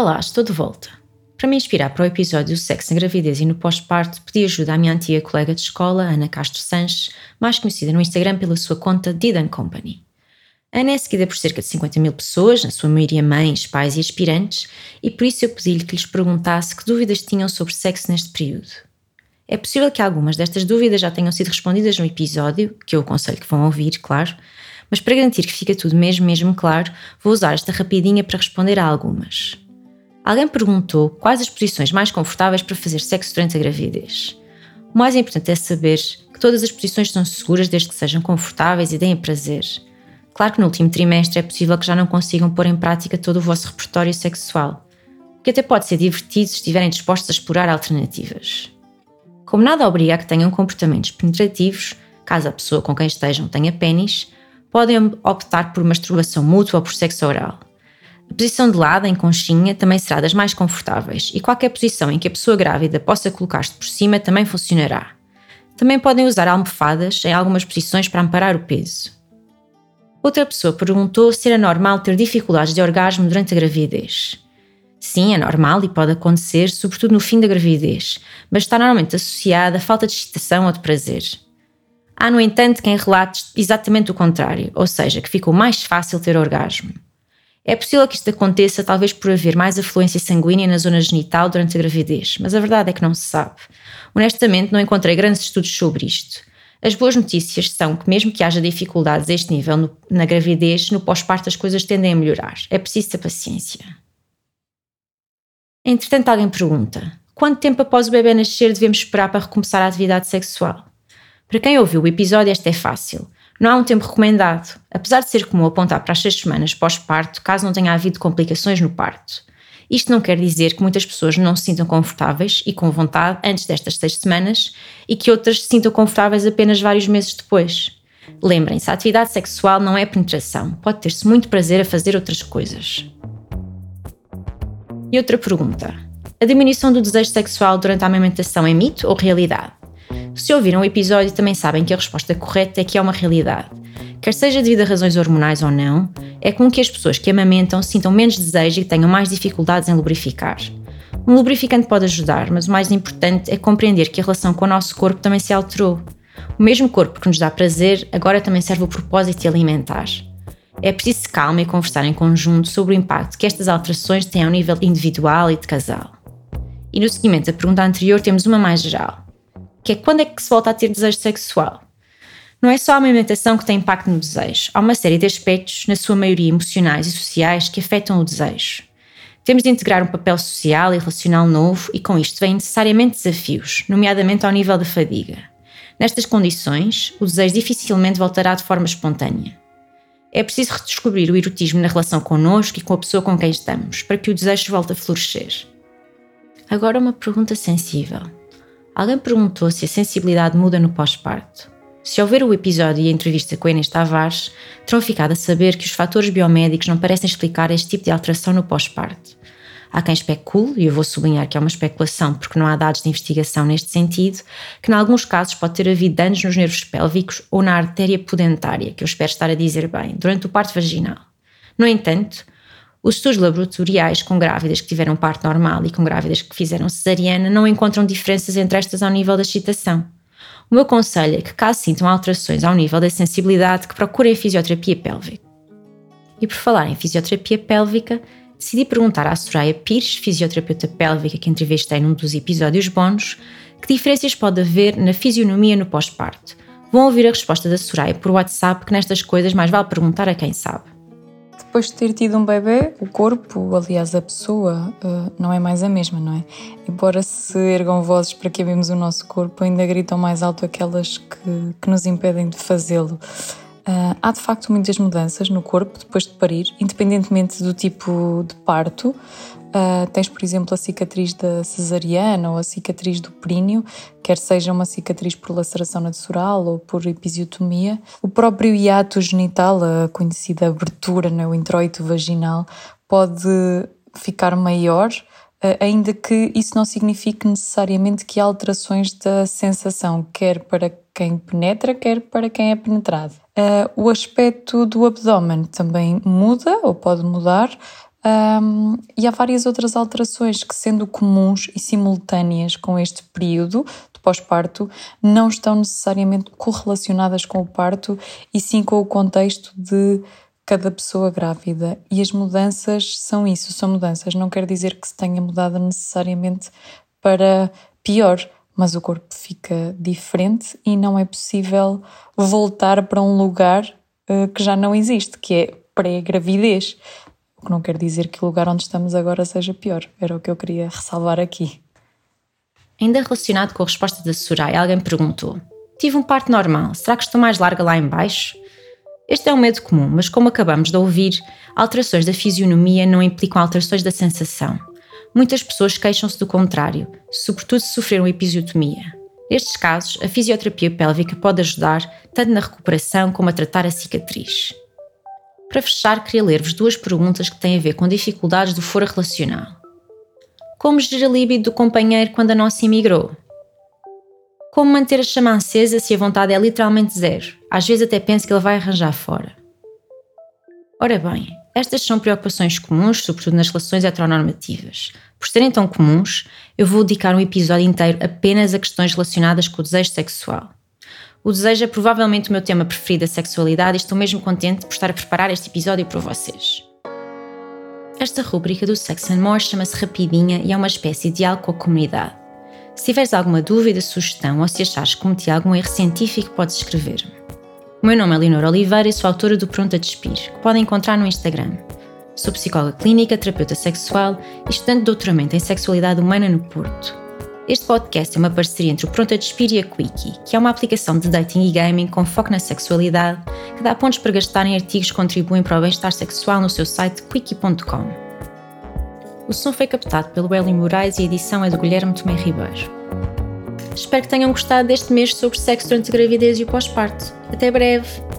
Olá, estou de volta. Para me inspirar para o episódio sexo na gravidez e no pós-parto, pedi ajuda à minha antiga colega de escola, Ana Castro Sanches, mais conhecida no Instagram pela sua conta Did Company. Ana é seguida por cerca de 50 mil pessoas, na sua maioria mães, pais e aspirantes, e por isso eu pedi-lhe que lhes perguntasse que dúvidas tinham sobre sexo neste período. É possível que algumas destas dúvidas já tenham sido respondidas no episódio, que eu aconselho que vão ouvir, claro, mas para garantir que fica tudo mesmo, mesmo claro, vou usar esta rapidinha para responder a algumas. Alguém perguntou quais as posições mais confortáveis para fazer sexo durante a gravidez. O mais importante é saber que todas as posições são seguras desde que sejam confortáveis e deem prazer. Claro que no último trimestre é possível que já não consigam pôr em prática todo o vosso repertório sexual, o que até pode ser divertido se estiverem dispostos a explorar alternativas. Como nada obriga a que tenham comportamentos penetrativos, caso a pessoa com quem estejam tenha pênis, podem optar por masturbação mútua ou por sexo oral. A posição de lado, em conchinha, também será das mais confortáveis e qualquer posição em que a pessoa grávida possa colocar-se por cima também funcionará. Também podem usar almofadas em algumas posições para amparar o peso. Outra pessoa perguntou se era normal ter dificuldades de orgasmo durante a gravidez. Sim, é normal e pode acontecer, sobretudo no fim da gravidez, mas está normalmente associada a falta de excitação ou de prazer. Há, no entanto, quem relate exatamente o contrário, ou seja, que ficou mais fácil ter orgasmo. É possível que isto aconteça, talvez por haver mais afluência sanguínea na zona genital durante a gravidez, mas a verdade é que não se sabe. Honestamente, não encontrei grandes estudos sobre isto. As boas notícias são que, mesmo que haja dificuldades a este nível no, na gravidez, no pós-parto as coisas tendem a melhorar. É preciso ter paciência. Entretanto, alguém pergunta: quanto tempo após o bebê nascer devemos esperar para recomeçar a atividade sexual? Para quem ouviu o episódio, este é fácil. Não há um tempo recomendado, apesar de ser comum apontar para as seis semanas pós-parto, caso não tenha havido complicações no parto. Isto não quer dizer que muitas pessoas não se sintam confortáveis e com vontade antes destas seis semanas e que outras se sintam confortáveis apenas vários meses depois. Lembrem-se, a atividade sexual não é penetração, pode ter-se muito prazer a fazer outras coisas. E outra pergunta: a diminuição do desejo sexual durante a amamentação é mito ou realidade? Se ouviram o episódio, também sabem que a resposta correta é que é uma realidade. Quer seja devido a razões hormonais ou não, é comum que as pessoas que amamentam sintam menos desejo e tenham mais dificuldades em lubrificar. Um lubrificante pode ajudar, mas o mais importante é compreender que a relação com o nosso corpo também se alterou. O mesmo corpo que nos dá prazer agora também serve o propósito de alimentar. É preciso calma e conversar em conjunto sobre o impacto que estas alterações têm ao nível individual e de casal. E no seguimento da pergunta anterior temos uma mais geral, que é quando é que se volta a ter desejo sexual? Não é só a alimentação que tem impacto no desejo, há uma série de aspectos, na sua maioria emocionais e sociais, que afetam o desejo. Temos de integrar um papel social e relacional novo e com isto vêm necessariamente desafios, nomeadamente ao nível da fadiga. Nestas condições, o desejo dificilmente voltará de forma espontânea. É preciso redescobrir o erotismo na relação connosco e com a pessoa com quem estamos, para que o desejo volte a florescer. Agora uma pergunta sensível. Alguém perguntou se a sensibilidade muda no pós-parto. Se houver o episódio e a entrevista com a Inês Tavares, terão ficado a saber que os fatores biomédicos não parecem explicar este tipo de alteração no pós-parto. Há quem especule, e eu vou sublinhar que é uma especulação porque não há dados de investigação neste sentido, que em alguns casos pode ter havido danos nos nervos pélvicos ou na artéria pudentária, que eu espero estar a dizer bem, durante o parto vaginal. No entanto, os estudos laboratoriais com grávidas que tiveram parto normal e com grávidas que fizeram cesariana não encontram diferenças entre estas ao nível da excitação. O meu conselho é que, caso sintam alterações ao nível da sensibilidade, que procurem fisioterapia pélvica. E por falar em fisioterapia pélvica, decidi perguntar à Soraya Pires, fisioterapeuta pélvica que entrevistei num dos episódios bónus, que diferenças pode haver na fisionomia no pós-parto. Vão ouvir a resposta da Soraya por WhatsApp, que nestas coisas mais vale perguntar a quem sabe depois de ter tido um bebê, o corpo, aliás a pessoa, uh, não é mais a mesma, não é? Embora se ergam vozes para que amemos o nosso corpo, ainda gritam mais alto aquelas que, que nos impedem de fazê-lo. Uh, há de facto muitas mudanças no corpo depois de parir, independentemente do tipo de parto. Uh, tens, por exemplo, a cicatriz da cesariana ou a cicatriz do períneo, quer seja uma cicatriz por laceração natural ou por episiotomia. O próprio hiato genital, a conhecida abertura, né, o introito vaginal, pode ficar maior, uh, ainda que isso não signifique necessariamente que há alterações da sensação, quer para quem penetra, quer para quem é penetrado. Uh, o aspecto do abdômen também muda ou pode mudar Um, e há várias outras alterações que, sendo comuns e simultâneas com este período de pós-parto, não estão necessariamente correlacionadas com o parto e sim com o contexto de cada pessoa grávida. E as mudanças são isso, são mudanças. Não quer dizer que se tenha mudado necessariamente para pior, mas o corpo fica diferente e não é possível voltar para um lugar uh, que já não existe, que é pré-gravidez. O que não quer dizer que o lugar onde estamos agora seja pior. Era o que eu queria ressalvar aqui. Ainda relacionado com a resposta da Soraya, alguém perguntou: Tive um parto normal, será que estou mais larga lá embaixo? Este é um medo comum, mas como acabamos de ouvir, alterações da fisionomia não implicam alterações da sensação. Muitas pessoas queixam-se do contrário, sobretudo se sofreram episiotomia. Nestes casos, a fisioterapia pélvica pode ajudar tanto na recuperação como a tratar a cicatriz. Para fechar, queria ler-vos duas perguntas que têm a ver com dificuldades do foro relacional. Como gerir a libido do companheiro quando a nossa imigrou? Como manter a chama acesa se a vontade é literalmente zero? Às vezes até penso que ele vai arranjar fora. Ora bem, estas são preocupações comuns, sobretudo nas relações heteronormativas. Por serem tão comuns, eu vou dedicar um episódio inteiro apenas a questões relacionadas com o desejo sexual. O desejo é provavelmente o meu tema preferido da sexualidade e estou mesmo contente por estar a preparar este episódio para vocês. Esta rúbrica do Sex and More chama-se Rapidinha e é uma espécie de diálogo com a comunidade. Se tiveres alguma dúvida, sugestão ou se achares que cometi algum erro científico, podes escrever-me. O meu nome é Leonor Oliveira e sou autora do Pronto a Despir, que podem encontrar no Instagram. Sou psicóloga clínica, terapeuta sexual e estudante de doutoramento em sexualidade humana no Porto. Este podcast é uma parceria entre o Pronto a Despir e a Quickie, que é uma aplicação de dating e gaming com foco na sexualidade, que dá pontos para gastar em artigos que contribuem para o bem-estar sexual no seu site quickie.com. O som foi captado pelo Eli Moraes e a edição é do Guilherme Tomé Ribeiro. Espero que tenham gostado deste mês sobre sexo durante a gravidez e o pós-parto. Até breve!